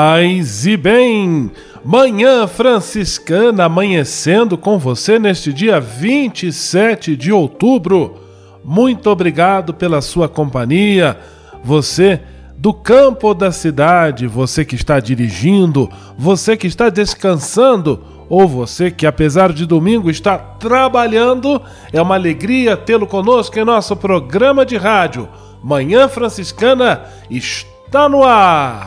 Paz e bem! Manhã Franciscana amanhecendo com você neste dia 27 de outubro. Muito obrigado pela sua companhia. Você do campo ou da cidade, você que está dirigindo, você que está descansando ou você que, apesar de domingo, está trabalhando, é uma alegria tê-lo conosco em nosso programa de rádio. Manhã Franciscana está no ar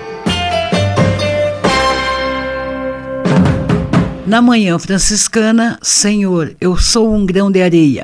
Na manhã franciscana, Senhor, eu sou um grão de areia.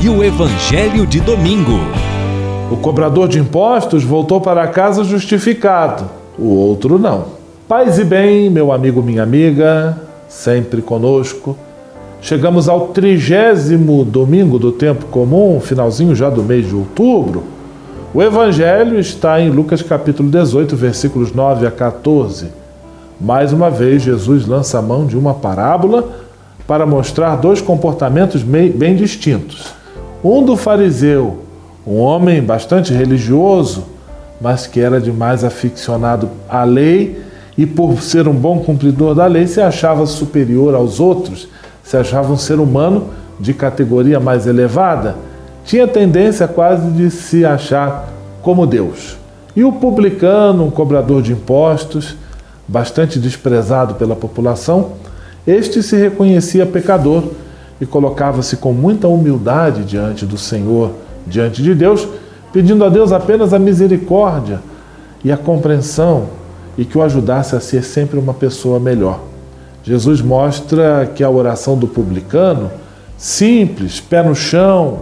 e o Evangelho de Domingo. O cobrador de impostos voltou para casa justificado, o outro não. Paz e bem, meu amigo, minha amiga, sempre conosco. Chegamos ao trigésimo domingo do tempo comum, finalzinho já do mês de outubro. O Evangelho está em Lucas capítulo 18, versículos 9 a 14. Mais uma vez, Jesus lança a mão de uma parábola para mostrar dois comportamentos bem distintos. Um do fariseu, um homem bastante religioso, mas que era demais aficionado à lei e, por ser um bom cumpridor da lei, se achava superior aos outros, se achava um ser humano de categoria mais elevada tinha tendência quase de se achar como Deus. E o publicano, um cobrador de impostos, bastante desprezado pela população, este se reconhecia pecador e colocava-se com muita humildade diante do Senhor, diante de Deus, pedindo a Deus apenas a misericórdia e a compreensão e que o ajudasse a ser sempre uma pessoa melhor. Jesus mostra que a oração do publicano, simples, pé no chão,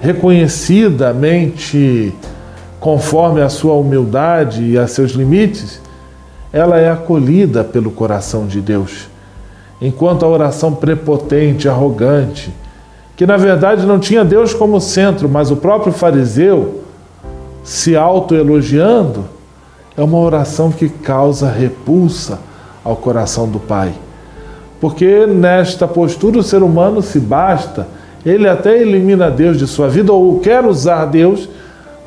reconhecidamente conforme a sua humildade e a seus limites, ela é acolhida pelo coração de Deus. Enquanto a oração prepotente, arrogante, que na verdade não tinha Deus como centro, mas o próprio fariseu se autoelogiando, é uma oração que causa repulsa ao coração do Pai. Porque nesta postura o ser humano se basta ele até elimina Deus de sua vida ou quer usar Deus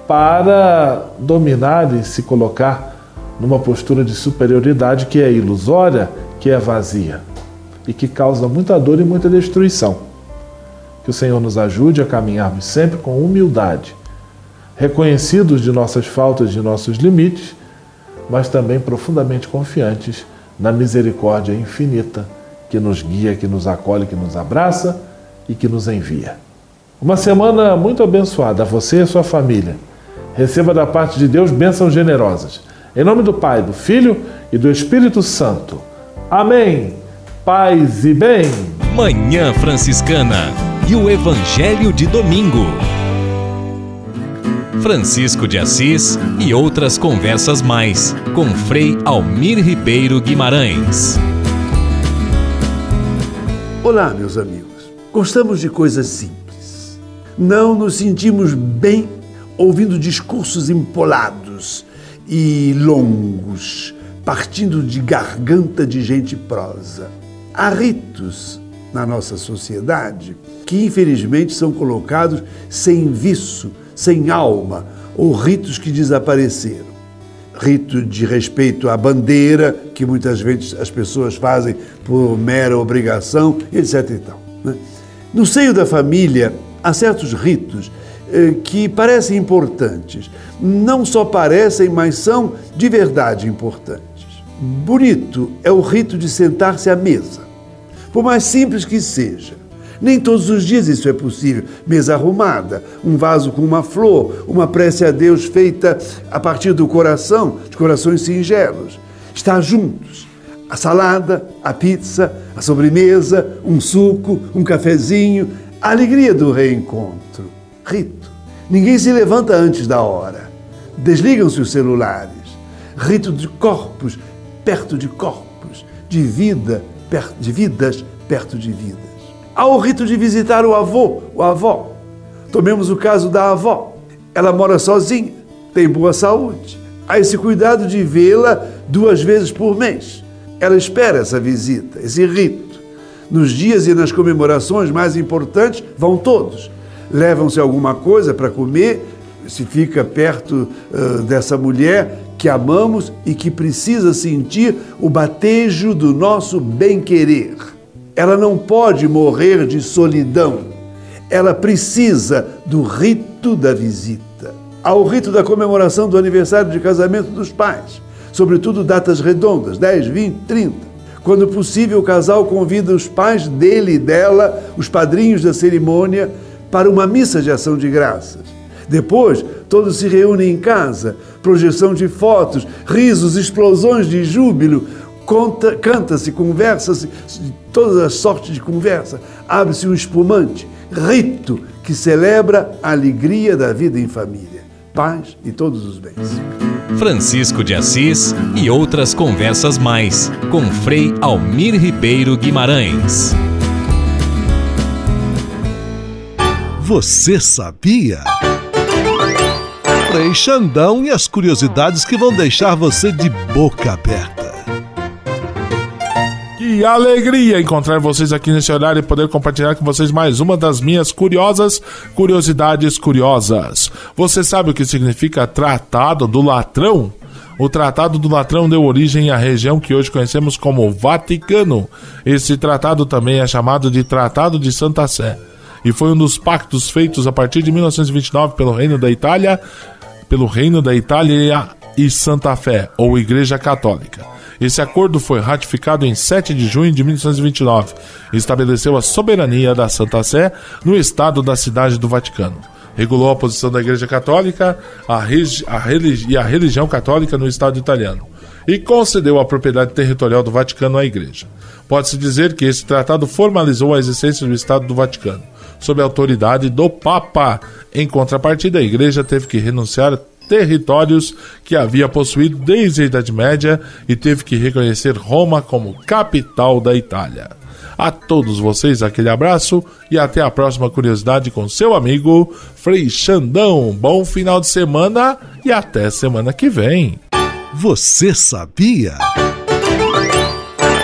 para dominar e se colocar numa postura de superioridade que é ilusória, que é vazia e que causa muita dor e muita destruição. Que o Senhor nos ajude a caminharmos sempre com humildade, reconhecidos de nossas faltas, de nossos limites, mas também profundamente confiantes na misericórdia infinita que nos guia, que nos acolhe, que nos abraça e que nos envia. Uma semana muito abençoada a você e a sua família. Receba da parte de Deus bênçãos generosas. Em nome do Pai, do Filho e do Espírito Santo. Amém. Paz e bem. Manhã Franciscana e o Evangelho de Domingo. Francisco de Assis e outras conversas mais com Frei Almir Ribeiro Guimarães. Olá, meus amigos. Gostamos de coisas simples. Não nos sentimos bem ouvindo discursos empolados e longos, partindo de garganta de gente prosa. Há ritos na nossa sociedade que, infelizmente, são colocados sem viço, sem alma, ou ritos que desapareceram. Rito de respeito à bandeira, que muitas vezes as pessoas fazem por mera obrigação, etc. E tal, né? No seio da família, há certos ritos eh, que parecem importantes. Não só parecem, mas são de verdade importantes. Bonito é o rito de sentar-se à mesa. Por mais simples que seja, nem todos os dias isso é possível. Mesa arrumada, um vaso com uma flor, uma prece a Deus feita a partir do coração, de corações singelos. Estar juntos, a salada, a pizza, a sobremesa, um suco, um cafezinho, a alegria do reencontro. Rito. Ninguém se levanta antes da hora. Desligam-se os celulares. Rito de corpos perto de corpos, de vida perto de vidas perto de vidas. Há o rito de visitar o avô, o avó. Tomemos o caso da avó. Ela mora sozinha, tem boa saúde. Há esse cuidado de vê-la duas vezes por mês ela espera essa visita, esse rito. Nos dias e nas comemorações mais importantes, vão todos. Levam-se alguma coisa para comer, se fica perto uh, dessa mulher que amamos e que precisa sentir o batejo do nosso bem-querer. Ela não pode morrer de solidão. Ela precisa do rito da visita. Há o rito da comemoração do aniversário de casamento dos pais sobretudo datas redondas, 10, 20, 30. Quando possível, o casal convida os pais dele e dela, os padrinhos da cerimônia, para uma missa de ação de graças. Depois, todos se reúnem em casa, projeção de fotos, risos, explosões de júbilo, canta-se, conversa-se, todas as sortes de conversa, abre-se um espumante, rito que celebra a alegria da vida em família, paz e todos os bens. Francisco de Assis e outras conversas mais com Frei Almir Ribeiro Guimarães. Você sabia? Frei Xandão e as curiosidades que vão deixar você de boca aberta. Que alegria encontrar vocês aqui nesse horário e poder compartilhar com vocês mais uma das minhas curiosas curiosidades curiosas. Você sabe o que significa Tratado do Latrão? O Tratado do Latrão deu origem à região que hoje conhecemos como Vaticano. Esse tratado também é chamado de Tratado de Santa Sé e foi um dos pactos feitos a partir de 1929 pelo Reino da Itália, pelo Reino da Itália e Santa Fé, ou Igreja Católica. Esse acordo foi ratificado em 7 de junho de 1929 e estabeleceu a soberania da Santa Sé no estado da cidade do Vaticano. Regulou a posição da Igreja Católica a a e a religião católica no estado italiano e concedeu a propriedade territorial do Vaticano à Igreja. Pode-se dizer que esse tratado formalizou a existência do Estado do Vaticano sob a autoridade do Papa. Em contrapartida, a Igreja teve que renunciar territórios que havia possuído desde a Idade Média e teve que reconhecer Roma como capital da Itália. A todos vocês, aquele abraço e até a próxima curiosidade com seu amigo Frei Xandão. Bom final de semana e até semana que vem. Você sabia?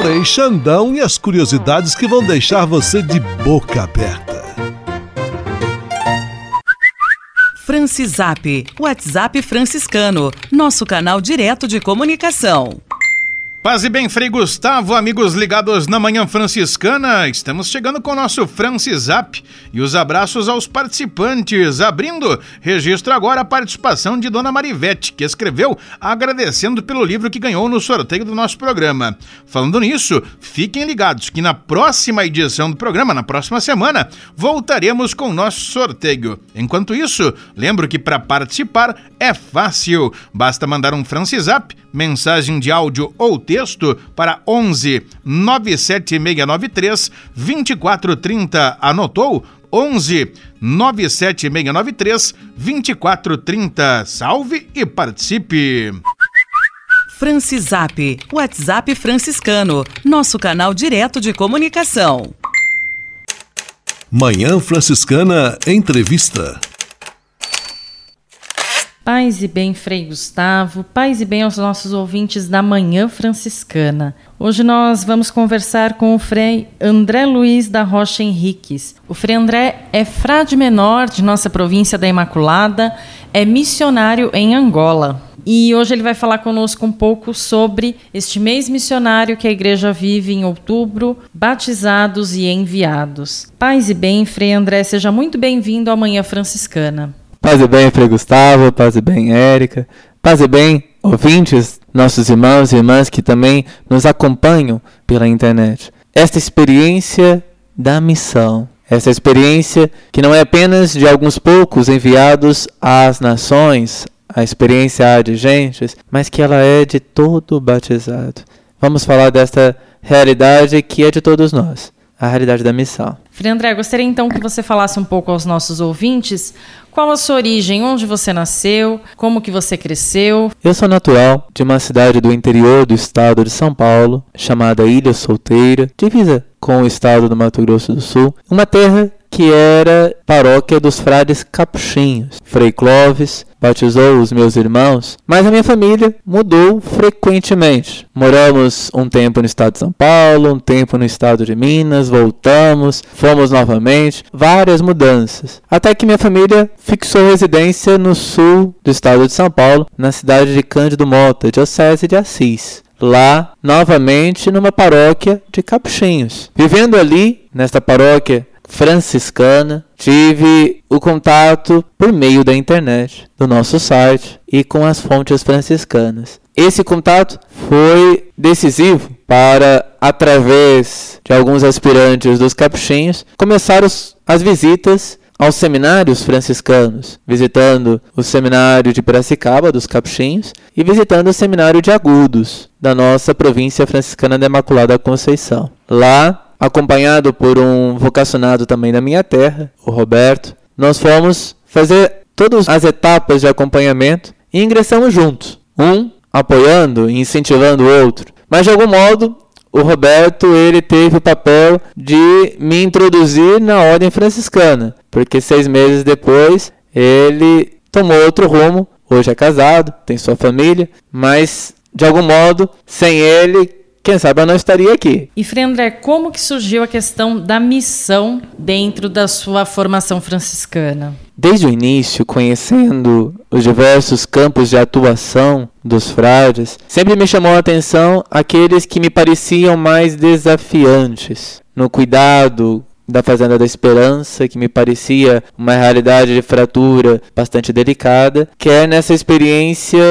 Frei Xandão e as curiosidades que vão deixar você de boca aberta. Francisap, WhatsApp franciscano, nosso canal direto de comunicação. Paz e bem, Frei Gustavo, amigos ligados na Manhã Franciscana, estamos chegando com o nosso Francisap e os abraços aos participantes. Abrindo, registro agora a participação de Dona Marivete, que escreveu agradecendo pelo livro que ganhou no sorteio do nosso programa. Falando nisso, fiquem ligados que na próxima edição do programa, na próxima semana, voltaremos com o nosso sorteio. Enquanto isso, lembro que para participar é fácil, basta mandar um Francisap, mensagem de áudio ou texto para 11 97693 2430. Anotou? 11 97693 2430. Salve e participe! Francisap, WhatsApp franciscano, nosso canal direto de comunicação. Manhã Franciscana Entrevista. Paz e bem, Frei Gustavo, paz e bem aos nossos ouvintes da Manhã Franciscana. Hoje nós vamos conversar com o Frei André Luiz da Rocha Henriques. O Frei André é frade menor de nossa província da Imaculada, é missionário em Angola. E hoje ele vai falar conosco um pouco sobre este mês missionário que a igreja vive em outubro, batizados e enviados. Paz e bem, Frei André, seja muito bem-vindo à Manhã Franciscana. Paz e bem, Frei Gustavo, paz e bem, Érica, paz e bem, ouvintes, nossos irmãos e irmãs que também nos acompanham pela internet. Esta experiência da missão, essa experiência que não é apenas de alguns poucos enviados às nações, a experiência de gentes, mas que ela é de todo batizado. Vamos falar desta realidade que é de todos nós, a realidade da missão. Frei André, gostaria então que você falasse um pouco aos nossos ouvintes qual a sua origem, onde você nasceu, como que você cresceu. Eu sou natural de uma cidade do interior do estado de São Paulo, chamada Ilha Solteira, divisa com o estado do Mato Grosso do Sul, uma terra que era paróquia dos frades capuchinhos. Frei Clovis batizou os meus irmãos, mas a minha família mudou frequentemente. Moramos um tempo no estado de São Paulo, um tempo no estado de Minas, voltamos, fomos novamente, várias mudanças. Até que minha família fixou residência no sul do estado de São Paulo, na cidade de Cândido Mota, diocese de Assis lá novamente numa paróquia de Capuchinhos. Vivendo ali, nesta paróquia franciscana, tive o contato por meio da internet, do nosso site e com as fontes franciscanas. Esse contato foi decisivo para, através de alguns aspirantes dos capuchinhos, começar os, as visitas aos seminários franciscanos, visitando o seminário de Piracicaba, dos Capuchinhos, e visitando o seminário de Agudos, da nossa província franciscana da Imaculada Conceição. Lá, acompanhado por um vocacionado também da minha terra, o Roberto, nós fomos fazer todas as etapas de acompanhamento e ingressamos juntos, um apoiando e incentivando o outro. Mas de algum modo, o Roberto ele teve o papel de me introduzir na ordem franciscana, porque seis meses depois ele tomou outro rumo. Hoje é casado, tem sua família, mas de algum modo, sem ele, quem sabe eu não estaria aqui. E Frei André, como que surgiu a questão da missão dentro da sua formação franciscana? Desde o início, conhecendo os diversos campos de atuação dos frades, sempre me chamou a atenção aqueles que me pareciam mais desafiantes, no cuidado da Fazenda da Esperança, que me parecia uma realidade de fratura bastante delicada, quer nessa experiência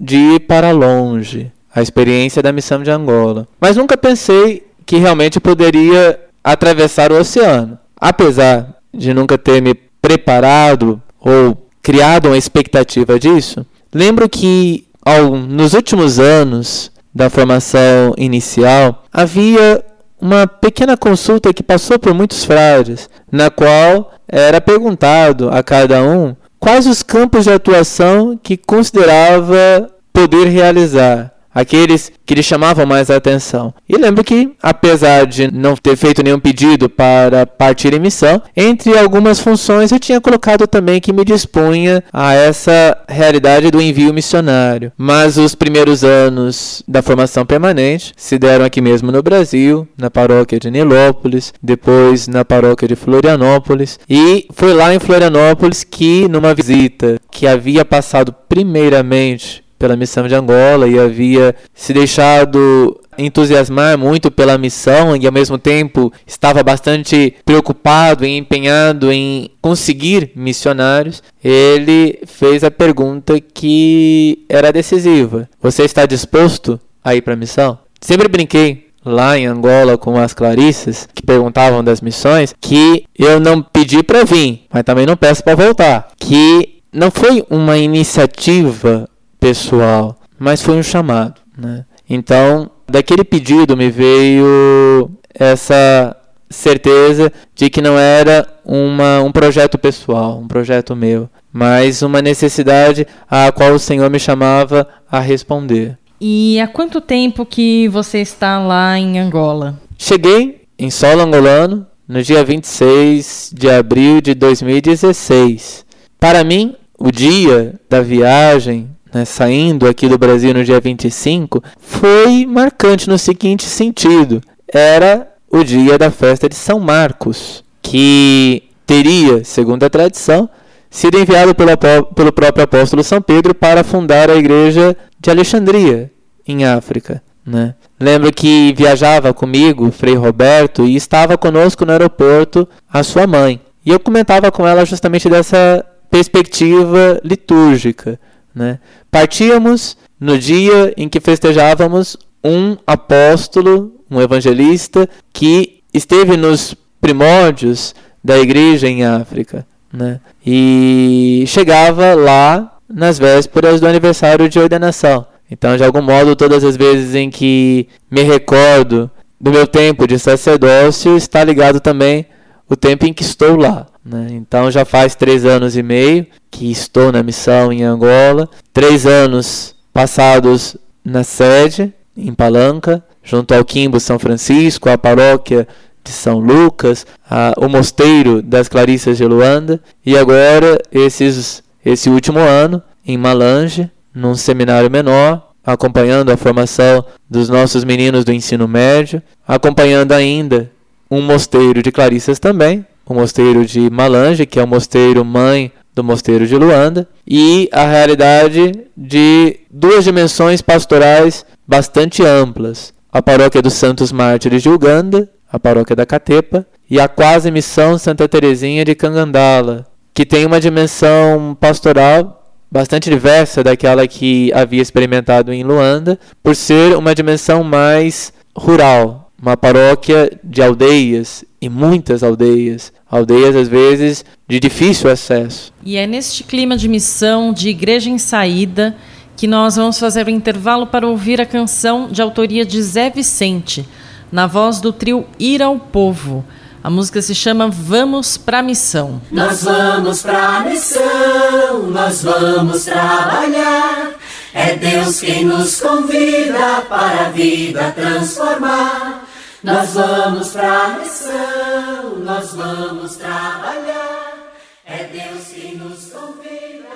de ir para longe, a experiência da missão de Angola. Mas nunca pensei que realmente poderia atravessar o oceano. Apesar de nunca ter me preparado ou criado uma expectativa disso, lembro que ao, nos últimos anos da formação inicial havia uma pequena consulta que passou por muitos frades, na qual era perguntado a cada um quais os campos de atuação que considerava poder realizar aqueles que lhe chamavam mais a atenção. E lembro que, apesar de não ter feito nenhum pedido para partir em missão, entre algumas funções eu tinha colocado também que me dispunha a essa realidade do envio missionário. Mas os primeiros anos da formação permanente se deram aqui mesmo no Brasil, na paróquia de Nilópolis, depois na paróquia de Florianópolis, e foi lá em Florianópolis que, numa visita que havia passado primeiramente pela missão de Angola e havia se deixado entusiasmar muito pela missão e ao mesmo tempo estava bastante preocupado e empenhado em conseguir missionários, ele fez a pergunta que era decisiva: Você está disposto a ir para a missão? Sempre brinquei lá em Angola com as Clarissas que perguntavam das missões que eu não pedi para vir, mas também não peço para voltar, que não foi uma iniciativa pessoal, mas foi um chamado. Né? Então, daquele pedido me veio essa certeza de que não era uma, um projeto pessoal, um projeto meu, mas uma necessidade a qual o Senhor me chamava a responder. E há quanto tempo que você está lá em Angola? Cheguei em solo angolano no dia 26 de abril de 2016. Para mim, o dia da viagem né, saindo aqui do Brasil no dia 25, foi marcante no seguinte sentido: era o dia da festa de São Marcos, que teria, segundo a tradição, sido enviado pelo, pelo próprio apóstolo São Pedro para fundar a igreja de Alexandria, em África. Né? Lembro que viajava comigo Frei Roberto e estava conosco no aeroporto a sua mãe. E eu comentava com ela justamente dessa perspectiva litúrgica né? Partíamos no dia em que festejávamos um apóstolo, um evangelista, que esteve nos primórdios da igreja em África. Né? E chegava lá nas vésperas do aniversário de ordenação. Então, de algum modo, todas as vezes em que me recordo do meu tempo de sacerdócio, está ligado também o tempo em que estou lá. Né? Então já faz três anos e meio que estou na missão em Angola, três anos passados na sede, em Palanca, junto ao Quimbo São Francisco, a paróquia de São Lucas, a, o mosteiro das Clarissas de Luanda, e agora esses, esse último ano em Malange, num seminário menor, acompanhando a formação dos nossos meninos do ensino médio, acompanhando ainda um mosteiro de Clarissas também, o mosteiro de Malange, que é o mosteiro mãe do mosteiro de Luanda, e a realidade de duas dimensões pastorais bastante amplas. A paróquia dos Santos Mártires de Uganda, a paróquia da Catepa, e a quase missão Santa Teresinha de Cangandala, que tem uma dimensão pastoral bastante diversa daquela que havia experimentado em Luanda, por ser uma dimensão mais rural, uma paróquia de aldeias e muitas aldeias, aldeias às vezes de difícil acesso. E é neste clima de missão, de igreja em saída, que nós vamos fazer o intervalo para ouvir a canção de autoria de Zé Vicente, na voz do trio Ir ao Povo. A música se chama Vamos pra Missão. Nós vamos pra missão, nós vamos trabalhar. É Deus quem nos convida para a vida transformar. Nós vamos pra missão, nós vamos trabalhar. É Deus quem nos convida.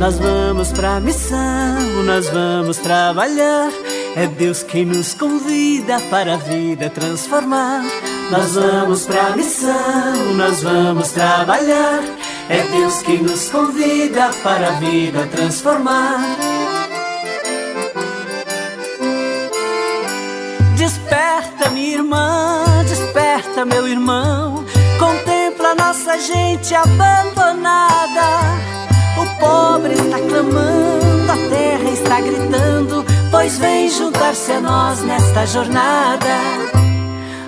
Nós vamos pra missão, nós vamos trabalhar. É Deus quem nos convida para a vida transformar. Nós vamos pra missão, nós vamos trabalhar. É Deus quem nos convida para a vida transformar. Desperta, minha irmã, desperta, meu irmão. Contempla nossa gente abandonada. O pobre está clamando, a terra está gritando, pois vem juntar-se a nós nesta jornada.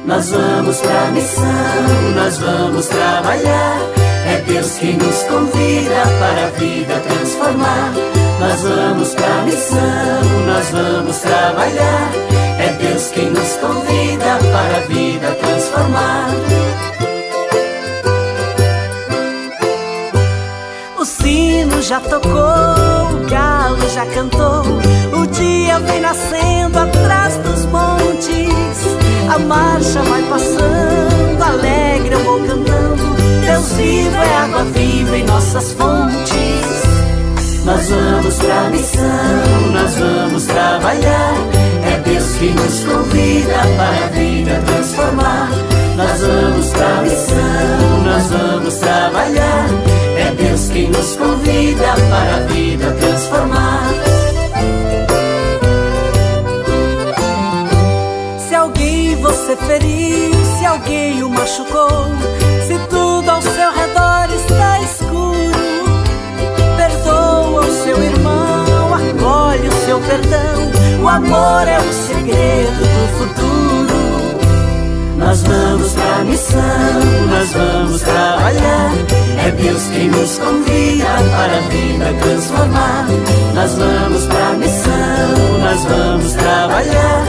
Nós vamos pra missão, nós vamos trabalhar. Deus quem nos convida para a vida transformar. Nós vamos pra missão, nós vamos trabalhar. É Deus quem nos convida para a vida transformar. O sino já tocou, o galo já cantou. O dia vem nascendo atrás dos montes. A marcha vai passando, alegre eu vou cantando. Deus vivo é água viva em nossas fontes. Nós vamos pra missão, nós vamos trabalhar. É Deus que nos convida para a vida transformar. Nós vamos pra missão, nós vamos trabalhar. É Deus quem nos convida para a vida transformar. Se alguém você feriu, se alguém o machucou, seu perdão. O amor é o segredo do futuro. Nós vamos pra missão, nós vamos trabalhar. É Deus quem nos convida para a vida transformar. Nós vamos pra missão, nós vamos trabalhar.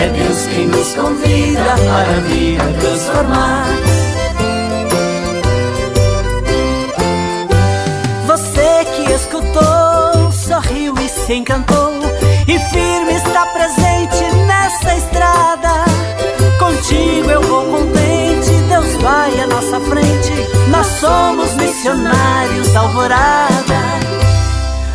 É Deus quem nos convida para a vida transformar. Você que escutou, sorriu e se encantou. Somos missionários da alvorada.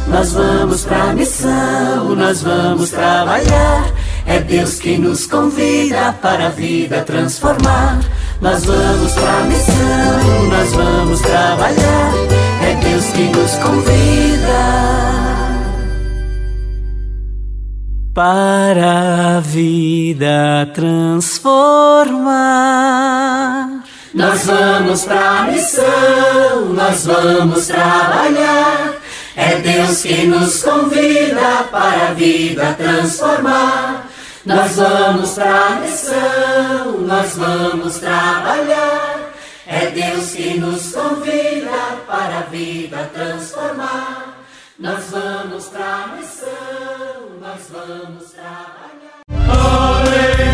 Nós vamos pra missão, nós vamos trabalhar. É Deus quem nos convida para a vida transformar. Nós vamos pra missão, nós vamos trabalhar. É Deus quem nos convida para a vida transformar. Nós vamos pra missão, nós vamos trabalhar. É Deus que nos convida para a vida transformar. Nós vamos pra missão, nós vamos trabalhar. É Deus que nos convida para a vida transformar. Nós vamos pra missão, nós vamos trabalhar. Alegria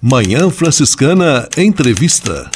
Manhã Franciscana Entrevista.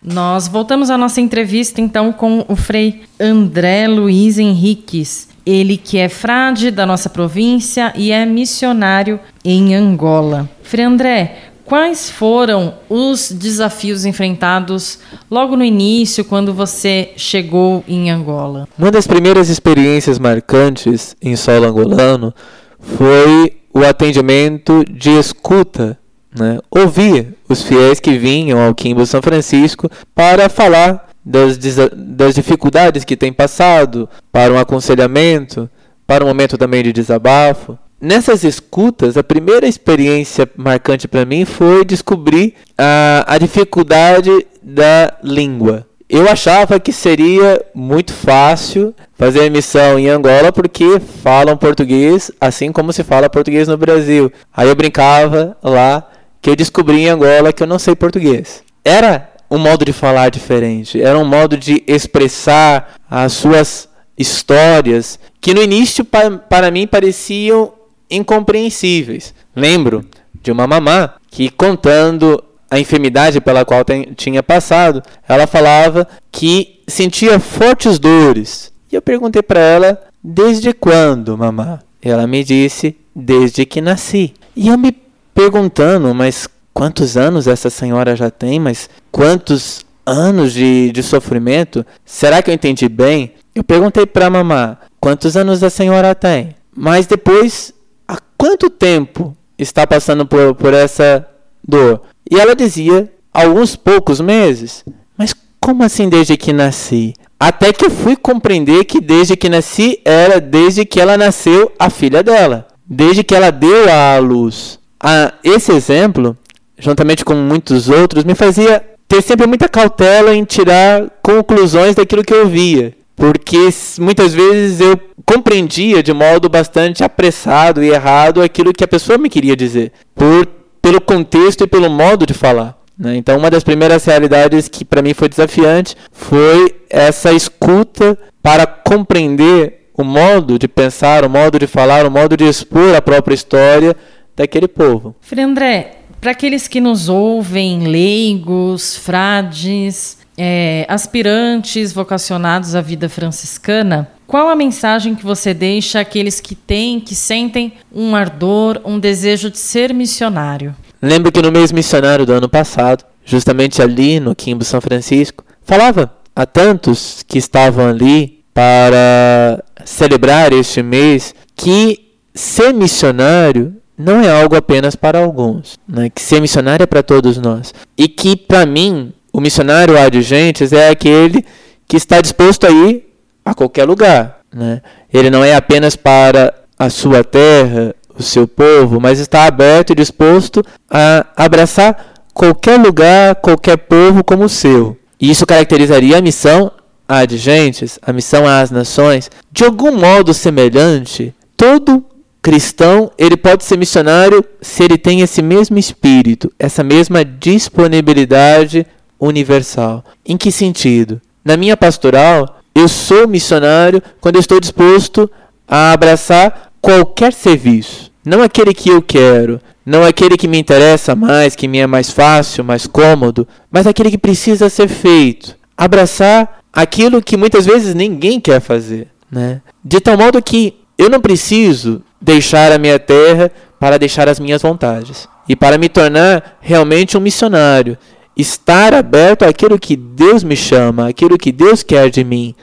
Nós voltamos à nossa entrevista então com o Frei André Luiz Henriques. Ele que é frade da nossa província e é missionário em Angola. Frei André, quais foram os desafios enfrentados logo no início, quando você chegou em Angola? Uma das primeiras experiências marcantes em solo angolano foi o atendimento de escuta, né? ouvir os fiéis que vinham ao Quimbo São Francisco para falar das, das dificuldades que têm passado, para um aconselhamento, para um momento também de desabafo. Nessas escutas, a primeira experiência marcante para mim foi descobrir a, a dificuldade da língua. Eu achava que seria muito fácil fazer a missão em Angola porque falam português assim como se fala português no Brasil. Aí eu brincava lá que eu descobri em Angola que eu não sei português. Era um modo de falar diferente, era um modo de expressar as suas histórias que no início para mim pareciam incompreensíveis. Lembro de uma mamã que contando a enfermidade pela qual tem, tinha passado, ela falava que sentia fortes dores. E eu perguntei para ela: "Desde quando, mamã?" Ela me disse: "Desde que nasci." E eu me perguntando, mas quantos anos essa senhora já tem? Mas quantos anos de, de sofrimento? Será que eu entendi bem? Eu perguntei para a mamã: "Quantos anos a senhora tem?" Mas depois, há quanto tempo está passando por, por essa dor? E ela dizia, alguns poucos meses. Mas como assim desde que nasci? Até que fui compreender que desde que nasci era desde que ela nasceu a filha dela. Desde que ela deu à luz. Ah, esse exemplo, juntamente com muitos outros, me fazia ter sempre muita cautela em tirar conclusões daquilo que eu via. Porque muitas vezes eu compreendia de modo bastante apressado e errado aquilo que a pessoa me queria dizer. Por pelo contexto e pelo modo de falar. Né? Então, uma das primeiras realidades que para mim foi desafiante foi essa escuta para compreender o modo de pensar, o modo de falar, o modo de expor a própria história daquele povo. Frei André, para aqueles que nos ouvem, leigos, frades, é, aspirantes vocacionados à vida franciscana, qual a mensagem que você deixa àqueles que têm, que sentem um ardor, um desejo de ser missionário? Lembro que no mês missionário do ano passado, justamente ali no Quimbo São Francisco, falava a tantos que estavam ali para celebrar este mês que ser missionário não é algo apenas para alguns, né? que ser missionário é para todos nós. E que, para mim, o missionário adjuntes é aquele que está disposto a ir a qualquer lugar. Né? Ele não é apenas para a sua terra, o seu povo, mas está aberto e disposto a abraçar qualquer lugar, qualquer povo como o seu. E isso caracterizaria a missão adjentes, a missão às nações, de algum modo semelhante. Todo cristão, ele pode ser missionário se ele tem esse mesmo espírito, essa mesma disponibilidade universal. Em que sentido? Na minha pastoral, eu sou missionário quando estou disposto a abraçar qualquer serviço. Não aquele que eu quero, não aquele que me interessa mais, que me é mais fácil, mais cômodo, mas aquele que precisa ser feito. Abraçar aquilo que muitas vezes ninguém quer fazer. Né? De tal modo que eu não preciso deixar a minha terra para deixar as minhas vontades. E para me tornar realmente um missionário, estar aberto àquilo que Deus me chama, àquilo que Deus quer de mim.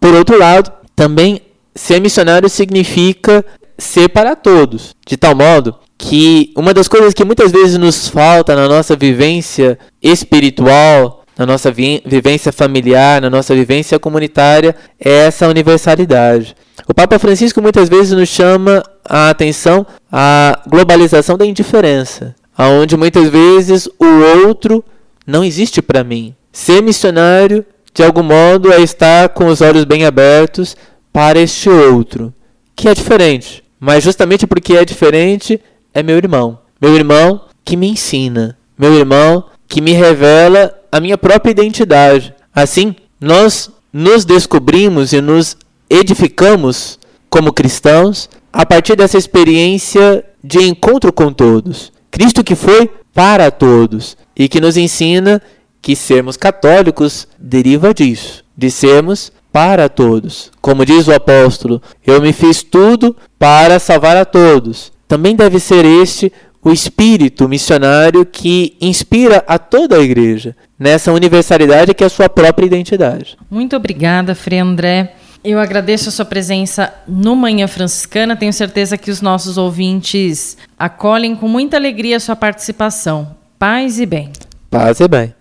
Por outro lado, também ser missionário significa ser para todos, de tal modo que uma das coisas que muitas vezes nos falta na nossa vivência espiritual, na nossa vi vivência familiar, na nossa vivência comunitária, é essa universalidade. O Papa Francisco muitas vezes nos chama a atenção à globalização da indiferença. aonde muitas vezes o outro não existe para mim. Ser missionário, de algum modo, é estar com os olhos bem abertos para este outro, que é diferente. Mas justamente porque é diferente, é meu irmão. Meu irmão que me ensina. Meu irmão que me revela a minha própria identidade. Assim, nós nos descobrimos e nos edificamos como cristãos a partir dessa experiência de encontro com todos. Cristo que foi para todos e que nos ensina que sermos católicos deriva disso, de sermos para todos. Como diz o apóstolo, eu me fiz tudo para salvar a todos. Também deve ser este o espírito missionário que inspira a toda a igreja nessa universalidade que é a sua própria identidade. Muito obrigada, Frei André. Eu agradeço a sua presença no Manhã Franciscana. Tenho certeza que os nossos ouvintes acolhem com muita alegria a sua participação. Paz e bem. Paz e bem.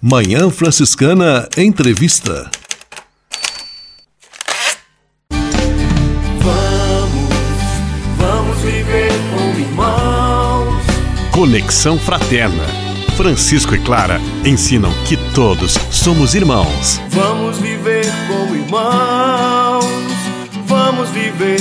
Manhã Franciscana Entrevista. Conexão Fraterna. Francisco e Clara ensinam que todos somos irmãos. Vamos viver como irmãos, vamos viver.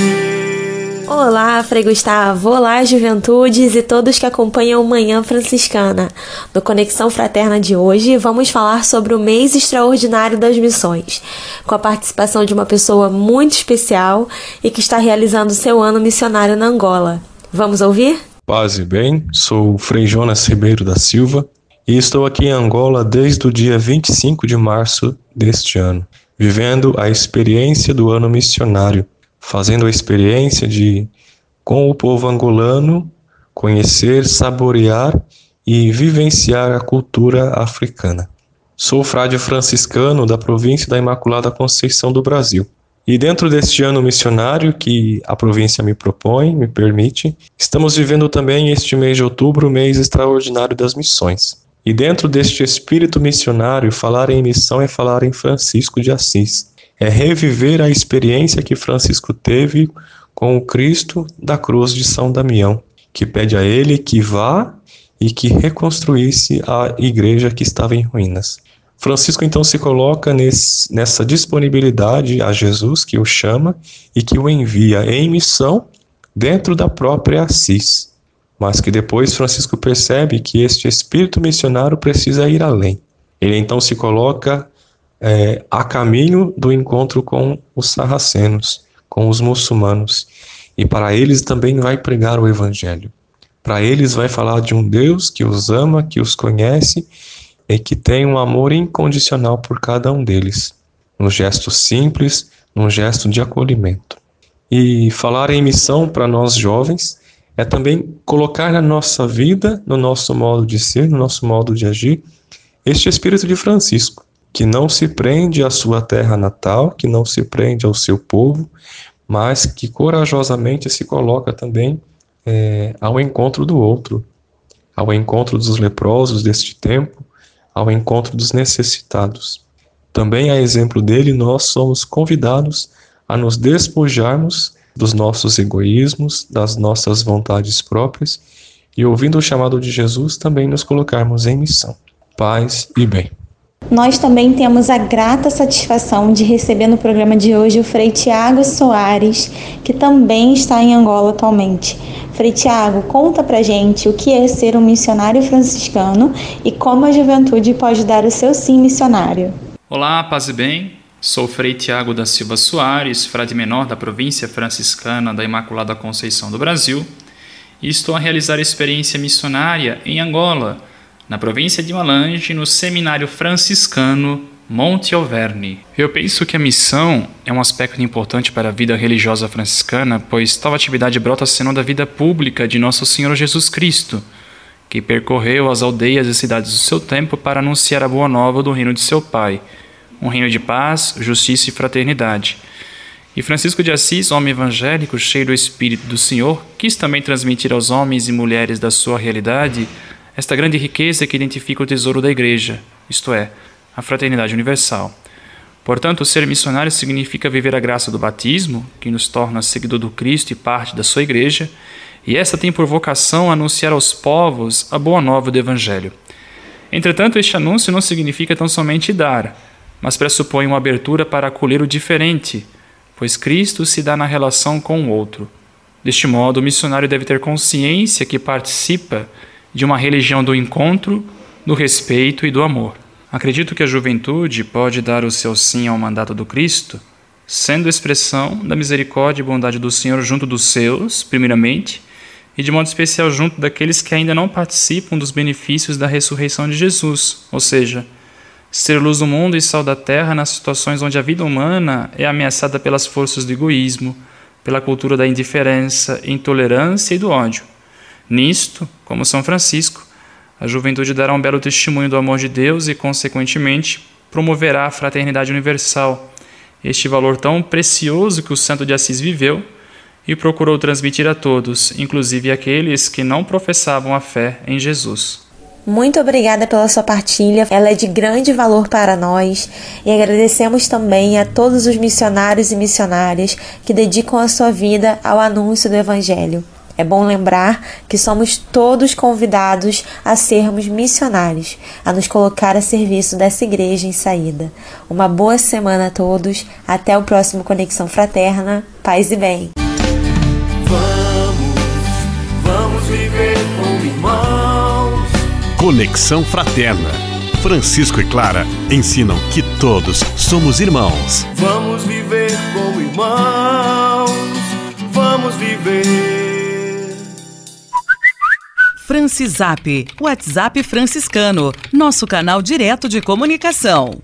Olá, Frei Gustavo, olá, juventudes e todos que acompanham Manhã Franciscana. No Conexão Fraterna de hoje, vamos falar sobre o mês extraordinário das missões, com a participação de uma pessoa muito especial e que está realizando seu ano missionário na Angola. Vamos ouvir? Paz e bem, sou o Frei Jonas Ribeiro da Silva e estou aqui em Angola desde o dia 25 de março deste ano, vivendo a experiência do ano missionário, fazendo a experiência de, com o povo angolano, conhecer, saborear e vivenciar a cultura africana. Sou frade franciscano da província da Imaculada Conceição do Brasil. E dentro deste ano missionário que a província me propõe, me permite, estamos vivendo também este mês de outubro, mês extraordinário das missões. E dentro deste espírito missionário, falar em missão é falar em Francisco de Assis. É reviver a experiência que Francisco teve com o Cristo da cruz de São Damião, que pede a ele que vá e que reconstruísse a igreja que estava em ruínas. Francisco então se coloca nesse, nessa disponibilidade a Jesus que o chama e que o envia em missão dentro da própria Assis. Mas que depois Francisco percebe que este espírito missionário precisa ir além. Ele então se coloca é, a caminho do encontro com os sarracenos, com os muçulmanos. E para eles também vai pregar o Evangelho. Para eles vai falar de um Deus que os ama, que os conhece e que tem um amor incondicional por cada um deles, num gesto simples, num gesto de acolhimento. E falar em missão para nós jovens é também colocar na nossa vida, no nosso modo de ser, no nosso modo de agir, este espírito de Francisco, que não se prende à sua terra natal, que não se prende ao seu povo, mas que corajosamente se coloca também é, ao encontro do outro, ao encontro dos leprosos deste tempo, ao encontro dos necessitados. Também, a exemplo dele, nós somos convidados a nos despojarmos dos nossos egoísmos, das nossas vontades próprias e, ouvindo o chamado de Jesus, também nos colocarmos em missão. Paz e bem. Nós também temos a grata satisfação de receber no programa de hoje o Frei Tiago Soares, que também está em Angola atualmente. Frei Tiago, conta pra gente o que é ser um missionário franciscano e como a juventude pode dar o seu sim missionário. Olá, paz e bem. Sou Frei Tiago da Silva Soares, frade menor da província franciscana da Imaculada Conceição do Brasil, e estou a realizar experiência missionária em Angola na província de Malange, no Seminário Franciscano Monte Alverne. Eu penso que a missão é um aspecto importante para a vida religiosa franciscana, pois tal atividade brota sendo da vida pública de Nosso Senhor Jesus Cristo, que percorreu as aldeias e cidades do seu tempo para anunciar a boa nova do reino de seu Pai, um reino de paz, justiça e fraternidade. E Francisco de Assis, homem evangélico cheio do Espírito do Senhor, quis também transmitir aos homens e mulheres da sua realidade esta grande riqueza que identifica o tesouro da Igreja, isto é, a fraternidade universal. Portanto, ser missionário significa viver a graça do batismo, que nos torna seguidor do Cristo e parte da sua Igreja, e esta tem por vocação anunciar aos povos a boa nova do Evangelho. Entretanto, este anúncio não significa tão somente dar, mas pressupõe uma abertura para acolher o diferente, pois Cristo se dá na relação com o outro. Deste modo, o missionário deve ter consciência que participa de uma religião do encontro, do respeito e do amor. Acredito que a juventude pode dar o seu sim ao mandato do Cristo, sendo expressão da misericórdia e bondade do Senhor junto dos seus, primeiramente, e de modo especial junto daqueles que ainda não participam dos benefícios da ressurreição de Jesus, ou seja, ser luz do mundo e sal da terra nas situações onde a vida humana é ameaçada pelas forças do egoísmo, pela cultura da indiferença, intolerância e do ódio. Nisto, como São Francisco, a juventude dará um belo testemunho do amor de Deus e, consequentemente, promoverá a fraternidade universal, este valor tão precioso que o santo de Assis viveu e procurou transmitir a todos, inclusive aqueles que não professavam a fé em Jesus. Muito obrigada pela sua partilha, ela é de grande valor para nós e agradecemos também a todos os missionários e missionárias que dedicam a sua vida ao anúncio do Evangelho. É bom lembrar que somos todos convidados a sermos missionários, a nos colocar a serviço dessa igreja em saída. Uma boa semana a todos, até o próximo Conexão Fraterna, paz e bem. Conexão Fraterna. Francisco e Clara ensinam que todos somos irmãos. Vamos viver como irmãos. Vamos viver. Francisap, WhatsApp franciscano, nosso canal direto de comunicação.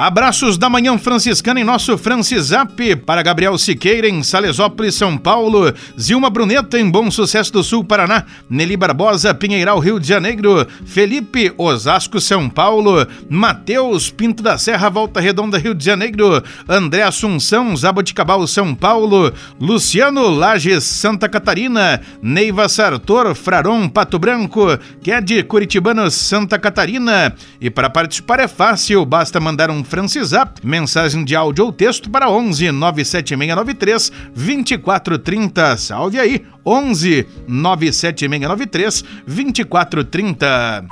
Abraços da Manhã Franciscana em nosso Francisap para Gabriel Siqueira em Salesópolis, São Paulo, Zilma Bruneta em Bom Sucesso do Sul, Paraná, Nelly Barbosa, Pinheiral, Rio de Janeiro, Felipe, Osasco, São Paulo, Matheus, Pinto da Serra, Volta Redonda, Rio de Janeiro, André Assunção, Zaboticabal, São Paulo, Luciano Lages, Santa Catarina, Neiva Sartor, Fraron, Pato Branco, Ked, Curitibano, Santa Catarina. E para participar é fácil, basta mandar um Francisap, mensagem de áudio ou texto para 11 97693 2430. Salve aí, 11 97693 2430.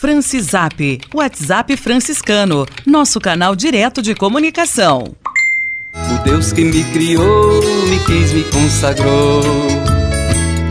Francisap, WhatsApp franciscano, nosso canal direto de comunicação. O Deus que me criou, me quis, me consagrou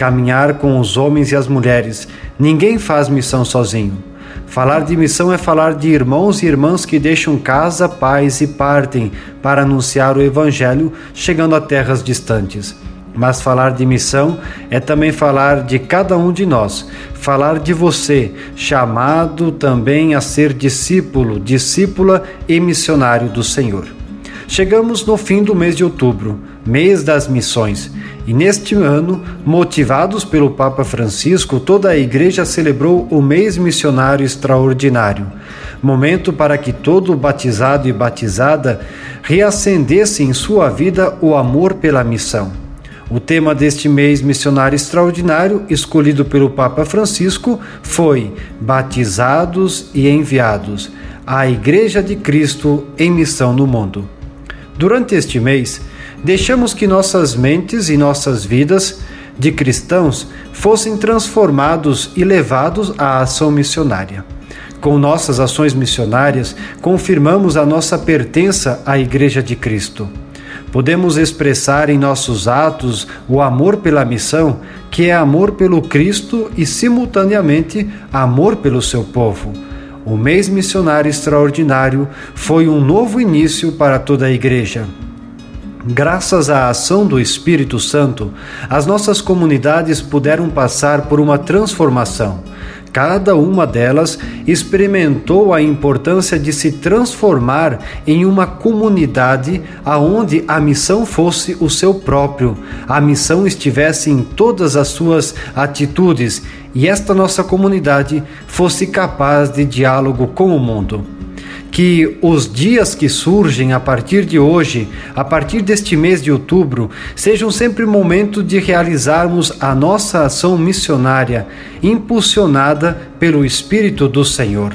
caminhar com os homens e as mulheres. Ninguém faz missão sozinho. Falar de missão é falar de irmãos e irmãs que deixam casa, pais e partem para anunciar o Evangelho, chegando a terras distantes. Mas falar de missão é também falar de cada um de nós, falar de você, chamado também a ser discípulo, discípula e missionário do Senhor. Chegamos no fim do mês de outubro, mês das missões. E neste ano, motivados pelo Papa Francisco, toda a Igreja celebrou o mês missionário extraordinário, momento para que todo batizado e batizada reacendesse em sua vida o amor pela missão. O tema deste mês missionário extraordinário, escolhido pelo Papa Francisco, foi Batizados e Enviados a Igreja de Cristo em Missão no Mundo. Durante este mês, deixamos que nossas mentes e nossas vidas de cristãos fossem transformados e levados à ação missionária. Com nossas ações missionárias, confirmamos a nossa pertença à Igreja de Cristo. Podemos expressar em nossos atos o amor pela missão, que é amor pelo Cristo e, simultaneamente, amor pelo seu povo. O mês missionário extraordinário foi um novo início para toda a Igreja. Graças à ação do Espírito Santo, as nossas comunidades puderam passar por uma transformação. Cada uma delas experimentou a importância de se transformar em uma comunidade aonde a missão fosse o seu próprio, a missão estivesse em todas as suas atitudes e esta nossa comunidade fosse capaz de diálogo com o mundo que os dias que surgem a partir de hoje, a partir deste mês de outubro, sejam sempre momento de realizarmos a nossa ação missionária, impulsionada pelo Espírito do Senhor.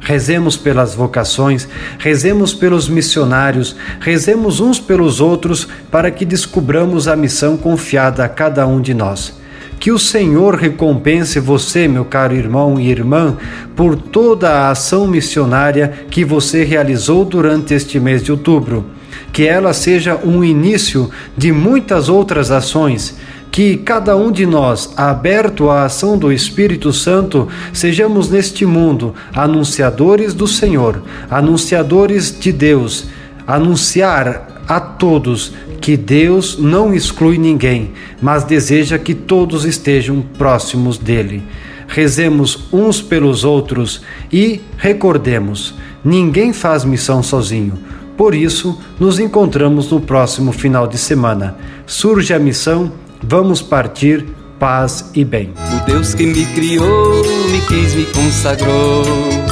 Rezemos pelas vocações, rezemos pelos missionários, rezemos uns pelos outros para que descubramos a missão confiada a cada um de nós. Que o Senhor recompense você, meu caro irmão e irmã, por toda a ação missionária que você realizou durante este mês de outubro. Que ela seja um início de muitas outras ações que cada um de nós, aberto à ação do Espírito Santo, sejamos neste mundo anunciadores do Senhor, anunciadores de Deus, anunciar a todos que Deus não exclui ninguém, mas deseja que todos estejam próximos dele. Rezemos uns pelos outros e recordemos: ninguém faz missão sozinho. Por isso, nos encontramos no próximo final de semana. Surge a missão, vamos partir, paz e bem. O Deus que me criou, me quis, me consagrou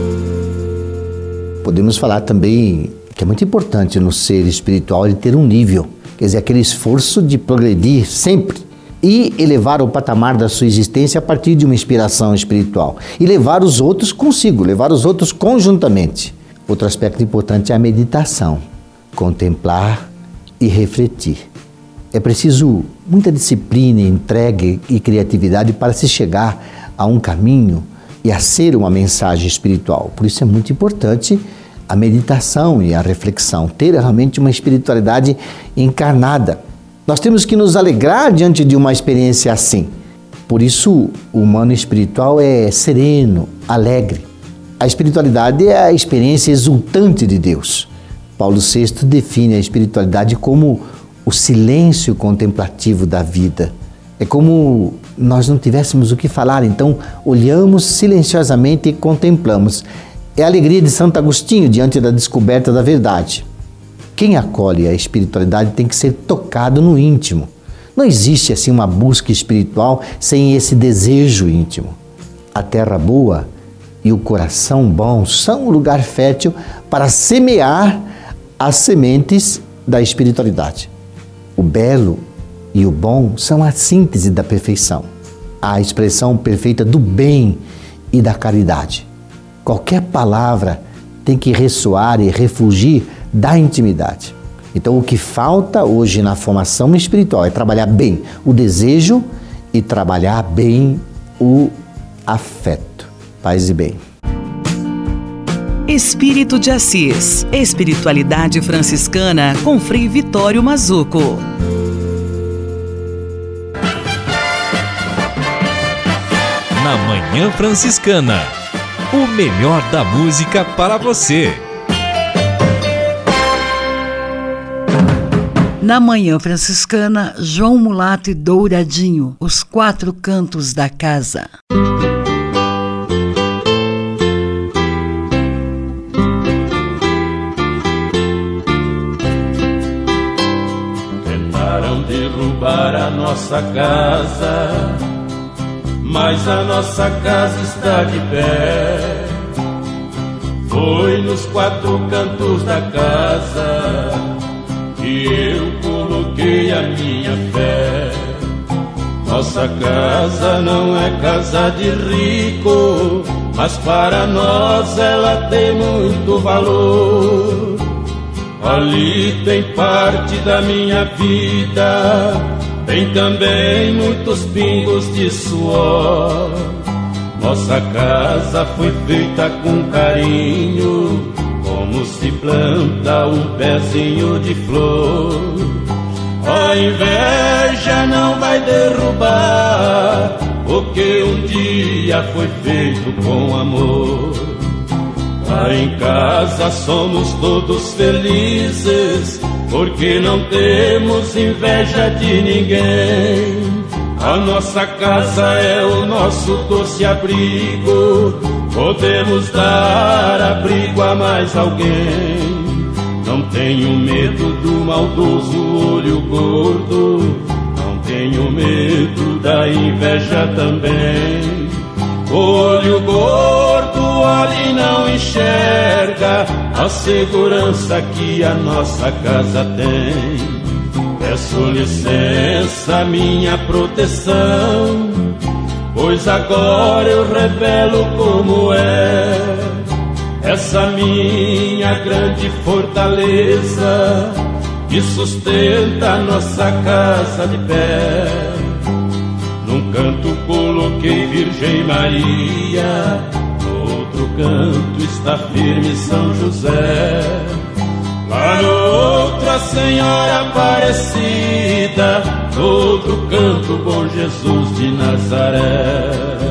Podemos falar também que é muito importante no ser espiritual ele ter um nível, quer dizer, aquele esforço de progredir sempre e elevar o patamar da sua existência a partir de uma inspiração espiritual e levar os outros consigo, levar os outros conjuntamente. Outro aspecto importante é a meditação, contemplar e refletir. É preciso muita disciplina, entrega e criatividade para se chegar a um caminho e a ser uma mensagem espiritual. Por isso é muito importante a meditação e a reflexão, ter realmente uma espiritualidade encarnada. Nós temos que nos alegrar diante de uma experiência assim. Por isso, o humano espiritual é sereno, alegre. A espiritualidade é a experiência exultante de Deus. Paulo VI define a espiritualidade como o silêncio contemplativo da vida. É como nós não tivéssemos o que falar, então olhamos silenciosamente e contemplamos. É a alegria de Santo Agostinho diante da descoberta da verdade. Quem acolhe a espiritualidade tem que ser tocado no íntimo. Não existe assim uma busca espiritual sem esse desejo íntimo. A terra boa e o coração bom são um lugar fértil para semear as sementes da espiritualidade. O belo e o bom são a síntese da perfeição, a expressão perfeita do bem e da caridade. Qualquer palavra tem que ressoar e refugir da intimidade. Então, o que falta hoje na formação espiritual é trabalhar bem o desejo e trabalhar bem o afeto. Paz e bem. Espírito de Assis, Espiritualidade Franciscana com Frei Vitório Mazuco. Na Manhã Franciscana, o melhor da música para você. Na Manhã Franciscana, João Mulato e Douradinho, os quatro cantos da casa. Tentaram derrubar a nossa casa, mas a nossa casa está de pé. Foi nos quatro cantos da casa que eu coloquei a minha fé. Nossa casa não é casa de rico, mas para nós ela tem muito valor. Ali tem parte da minha vida, tem também muitos pingos de suor. Nossa casa foi feita com carinho, como se planta um pezinho de flor. A inveja não vai derrubar o que um dia foi feito com amor. Lá em casa somos todos felizes, porque não temos inveja de ninguém. A nossa casa é o nosso doce abrigo, podemos dar abrigo a mais alguém. Não tenho medo do maldoso olho gordo, não tenho medo da inveja também. Olho gordo olha e não enxerga a segurança que a nossa casa tem. Peço licença, minha proteção, pois agora eu revelo como é essa minha grande fortaleza que sustenta nossa casa de pé. Num canto coloquei Virgem Maria, canto está firme São José. Lá no outro a Senhora Aparecida, outro canto Bom Jesus de Nazaré.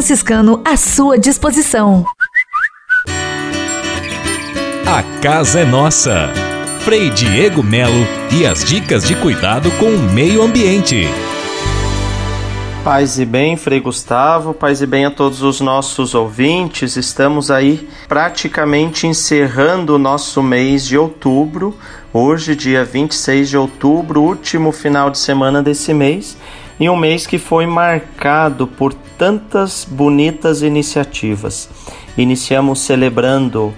franciscano à sua disposição. A casa é nossa. Frei Diego Melo e as dicas de cuidado com o meio ambiente. Paz e bem, Frei Gustavo, paz e bem a todos os nossos ouvintes. Estamos aí praticamente encerrando o nosso mês de outubro. Hoje, dia 26 de outubro, último final de semana desse mês em um mês que foi marcado por tantas bonitas iniciativas. Iniciamos celebrando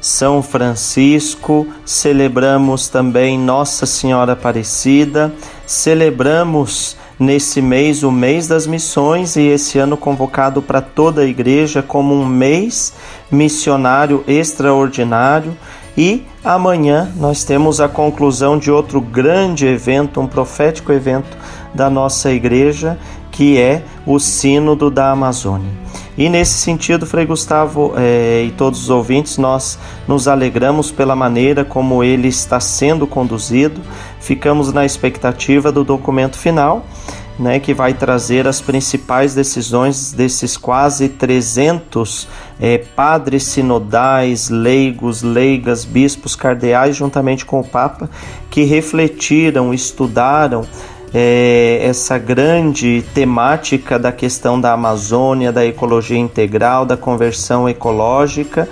São Francisco, celebramos também Nossa Senhora Aparecida, celebramos nesse mês o mês das missões e esse ano convocado para toda a igreja como um mês missionário extraordinário. E amanhã nós temos a conclusão de outro grande evento, um profético evento da nossa igreja, que é o Sínodo da Amazônia. E nesse sentido, Frei Gustavo eh, e todos os ouvintes, nós nos alegramos pela maneira como ele está sendo conduzido, ficamos na expectativa do documento final. Né, que vai trazer as principais decisões desses quase 300 eh, padres sinodais, leigos, leigas, bispos, cardeais, juntamente com o Papa, que refletiram, estudaram é, essa grande temática da questão da Amazônia, da ecologia integral, da conversão ecológica,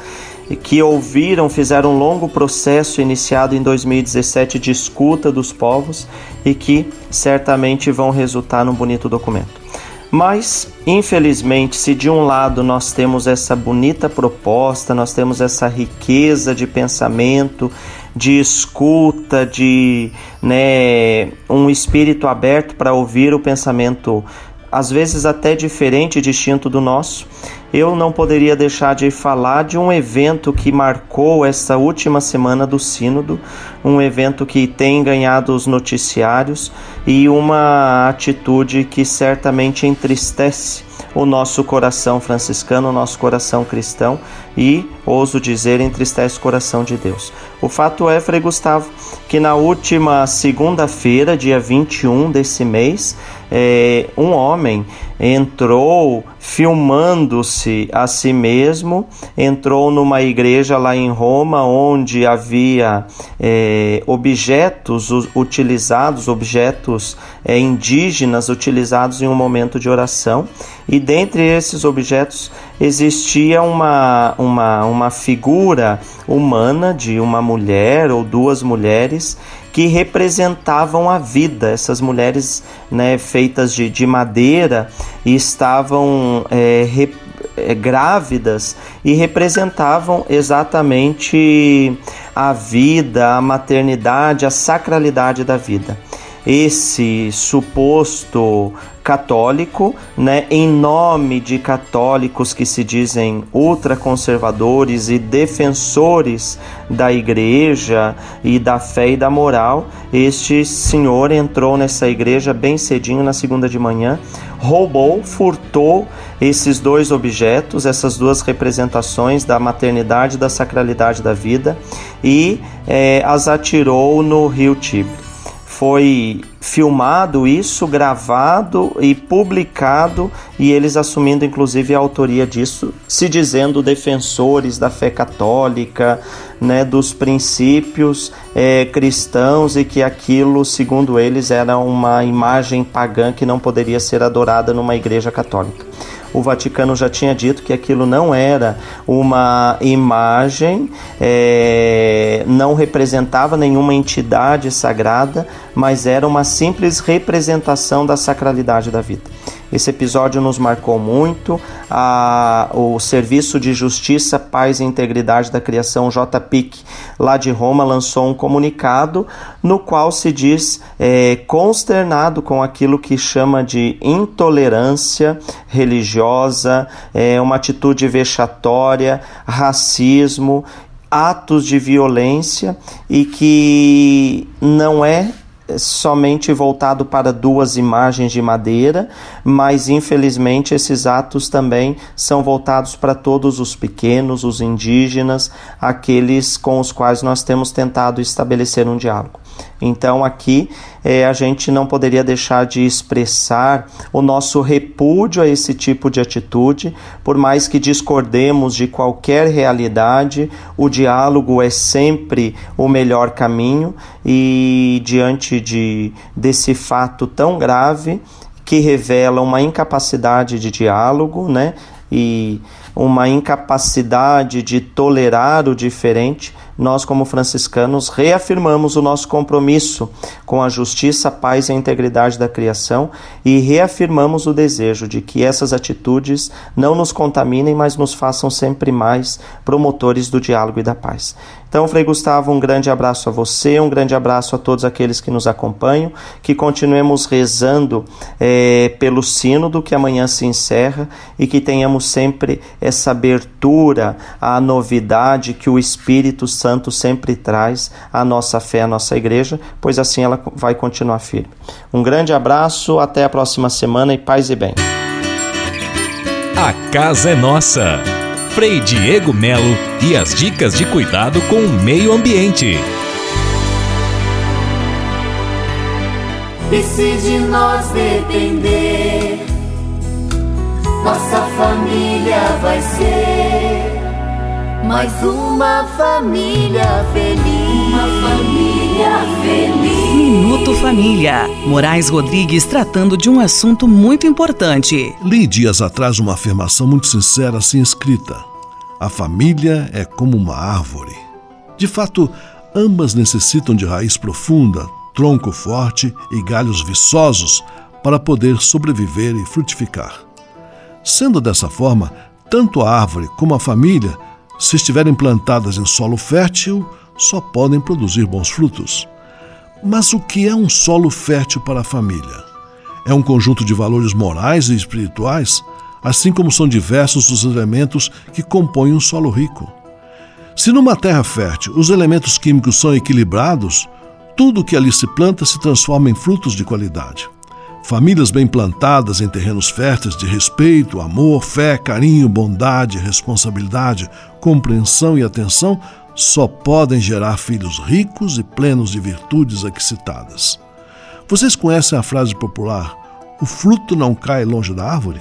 que ouviram, fizeram um longo processo iniciado em 2017 de escuta dos povos e que certamente vão resultar num bonito documento. Mas, infelizmente, se de um lado nós temos essa bonita proposta, nós temos essa riqueza de pensamento, de escuta, de né, um espírito aberto para ouvir o pensamento, às vezes até diferente distinto do nosso, eu não poderia deixar de falar de um evento que marcou essa última semana do Sínodo, um evento que tem ganhado os noticiários e uma atitude que certamente entristece o nosso coração franciscano, o nosso coração cristão e, ouso dizer, entristece o coração de Deus. O fato é, Frei Gustavo, que na última segunda-feira, dia 21 desse mês, é, um homem entrou filmando-se a si mesmo, entrou numa igreja lá em Roma onde havia é, objetos utilizados, objetos é, indígenas utilizados em um momento de oração, e dentre esses objetos existia uma, uma, uma figura humana de uma mulher ou duas mulheres que representavam a vida. Essas mulheres né, feitas de, de madeira e estavam é, re, é, grávidas e representavam exatamente a vida, a maternidade, a sacralidade da vida esse suposto católico, né, em nome de católicos que se dizem ultraconservadores e defensores da igreja e da fé e da moral, este senhor entrou nessa igreja bem cedinho na segunda de manhã, roubou, furtou esses dois objetos, essas duas representações da maternidade e da sacralidade da vida e é, as atirou no rio Tibre foi filmado isso, gravado e publicado, e eles assumindo inclusive a autoria disso, se dizendo defensores da fé católica, né, dos princípios é, cristãos e que aquilo, segundo eles, era uma imagem pagã que não poderia ser adorada numa igreja católica. O Vaticano já tinha dito que aquilo não era uma imagem, é, não representava nenhuma entidade sagrada, mas era uma simples representação da sacralidade da vida. Esse episódio nos marcou muito. A, o Serviço de Justiça, Paz e Integridade da Criação, JPIC, lá de Roma, lançou um comunicado no qual se diz é, consternado com aquilo que chama de intolerância religiosa, é, uma atitude vexatória, racismo atos de violência e que não é somente voltado para duas imagens de madeira, mas infelizmente esses atos também são voltados para todos os pequenos, os indígenas, aqueles com os quais nós temos tentado estabelecer um diálogo. Então aqui é, a gente não poderia deixar de expressar o nosso repúdio a esse tipo de atitude, por mais que discordemos de qualquer realidade, o diálogo é sempre o melhor caminho e diante de desse fato tão grave que revela uma incapacidade de diálogo, né? E uma incapacidade de tolerar o diferente, nós, como franciscanos, reafirmamos o nosso compromisso com a justiça, a paz e a integridade da criação e reafirmamos o desejo de que essas atitudes não nos contaminem, mas nos façam sempre mais promotores do diálogo e da paz. Então, Frei Gustavo, um grande abraço a você, um grande abraço a todos aqueles que nos acompanham, que continuemos rezando é, pelo sínodo que amanhã se encerra e que tenhamos sempre essa abertura à novidade que o Espírito Santo sempre traz à nossa fé, à nossa igreja, pois assim ela vai continuar firme. Um grande abraço, até a próxima semana e paz e bem. A casa é nossa. Frei Diego Melo e as dicas de cuidado com o meio ambiente. E se de nós depender, nossa família vai ser mais uma família feliz. Uma família feliz. Minuto Família. Moraes Rodrigues tratando de um assunto muito importante. Li dias atrás uma afirmação muito sincera assim escrita: A família é como uma árvore. De fato, ambas necessitam de raiz profunda, tronco forte e galhos viçosos para poder sobreviver e frutificar. Sendo dessa forma, tanto a árvore como a família, se estiverem plantadas em solo fértil, só podem produzir bons frutos. Mas o que é um solo fértil para a família? É um conjunto de valores morais e espirituais, assim como são diversos os elementos que compõem um solo rico. Se numa terra fértil os elementos químicos são equilibrados, tudo que ali se planta se transforma em frutos de qualidade. Famílias bem plantadas em terrenos férteis de respeito, amor, fé, carinho, bondade, responsabilidade, compreensão e atenção só podem gerar filhos ricos e plenos de virtudes aqui citadas. Vocês conhecem a frase popular: o fruto não cai longe da árvore?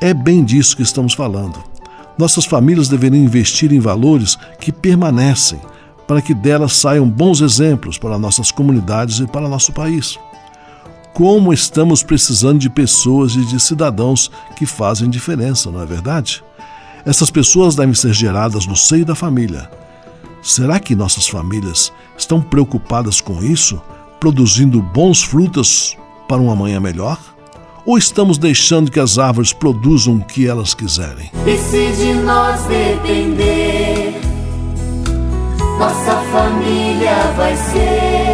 É bem disso que estamos falando. Nossas famílias deveriam investir em valores que permanecem, para que delas saiam bons exemplos para nossas comunidades e para nosso país. Como estamos precisando de pessoas e de cidadãos que fazem diferença, não é verdade? Essas pessoas devem ser geradas no seio da família. Será que nossas famílias estão preocupadas com isso, produzindo bons frutos para um amanhã melhor? Ou estamos deixando que as árvores produzam o que elas quiserem? E se de nós depender, nossa família vai ser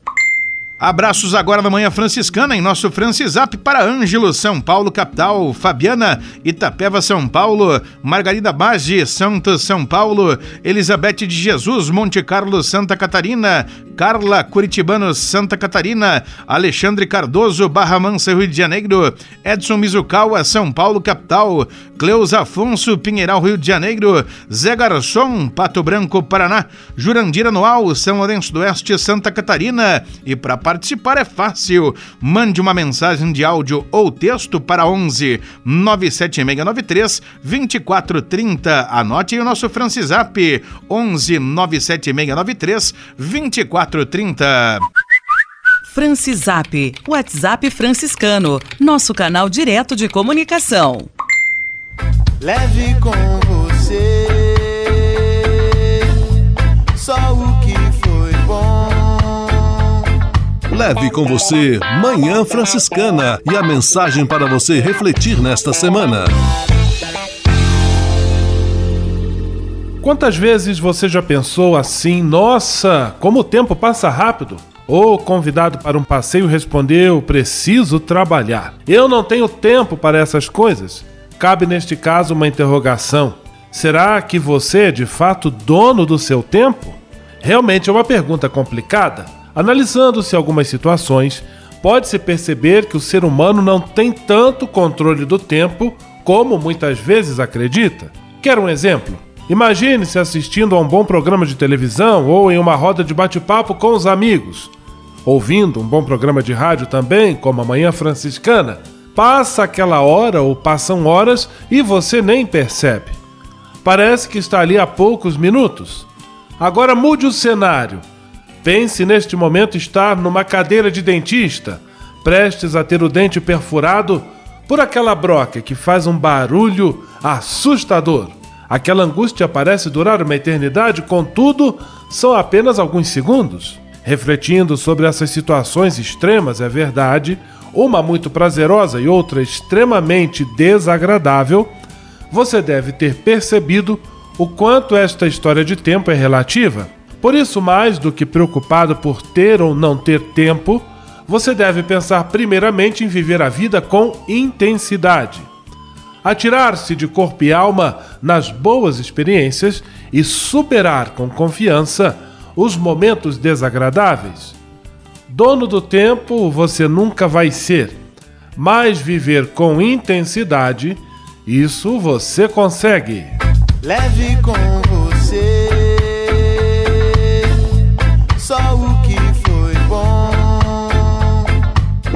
Abraços agora na manhã franciscana em nosso Francisap para Ângelo, São Paulo, capital, Fabiana, Itapeva, São Paulo, Margarida Bage, Santos, São Paulo, Elizabeth de Jesus, Monte Carlo, Santa Catarina, Carla, Curitibano, Santa Catarina, Alexandre Cardoso, Barra Mansa, Rio de Janeiro, Edson Mizukawa, São Paulo, capital, Cleus Afonso, Pinheiral, Rio de Janeiro, Zé Garçom, Pato Branco, Paraná, Jurandir Anual, São Lourenço do Oeste, Santa Catarina e para participar é fácil. Mande uma mensagem de áudio ou texto para 11 97693 2430. Anote aí o nosso Francisap 11 97693 2430. Francisap, WhatsApp franciscano, nosso canal direto de comunicação. Leve com Leve com você Manhã Franciscana e a mensagem para você refletir nesta semana. Quantas vezes você já pensou assim, nossa, como o tempo passa rápido? Ou convidado para um passeio respondeu, preciso trabalhar. Eu não tenho tempo para essas coisas. Cabe neste caso uma interrogação. Será que você é de fato dono do seu tempo? Realmente é uma pergunta complicada. Analisando-se algumas situações, pode-se perceber que o ser humano não tem tanto controle do tempo como muitas vezes acredita. Quer um exemplo? Imagine-se assistindo a um bom programa de televisão ou em uma roda de bate-papo com os amigos. Ouvindo um bom programa de rádio também, como a Manhã Franciscana. Passa aquela hora ou passam horas e você nem percebe. Parece que está ali há poucos minutos. Agora mude o cenário. Pense neste momento estar numa cadeira de dentista, prestes a ter o dente perfurado por aquela broca que faz um barulho assustador. Aquela angústia parece durar uma eternidade, contudo, são apenas alguns segundos. Refletindo sobre essas situações extremas, é verdade, uma muito prazerosa e outra extremamente desagradável, você deve ter percebido o quanto esta história de tempo é relativa. Por isso, mais do que preocupado por ter ou não ter tempo, você deve pensar primeiramente em viver a vida com intensidade. Atirar-se de corpo e alma nas boas experiências e superar com confiança os momentos desagradáveis. Dono do tempo você nunca vai ser, mas viver com intensidade, isso você consegue. Leve com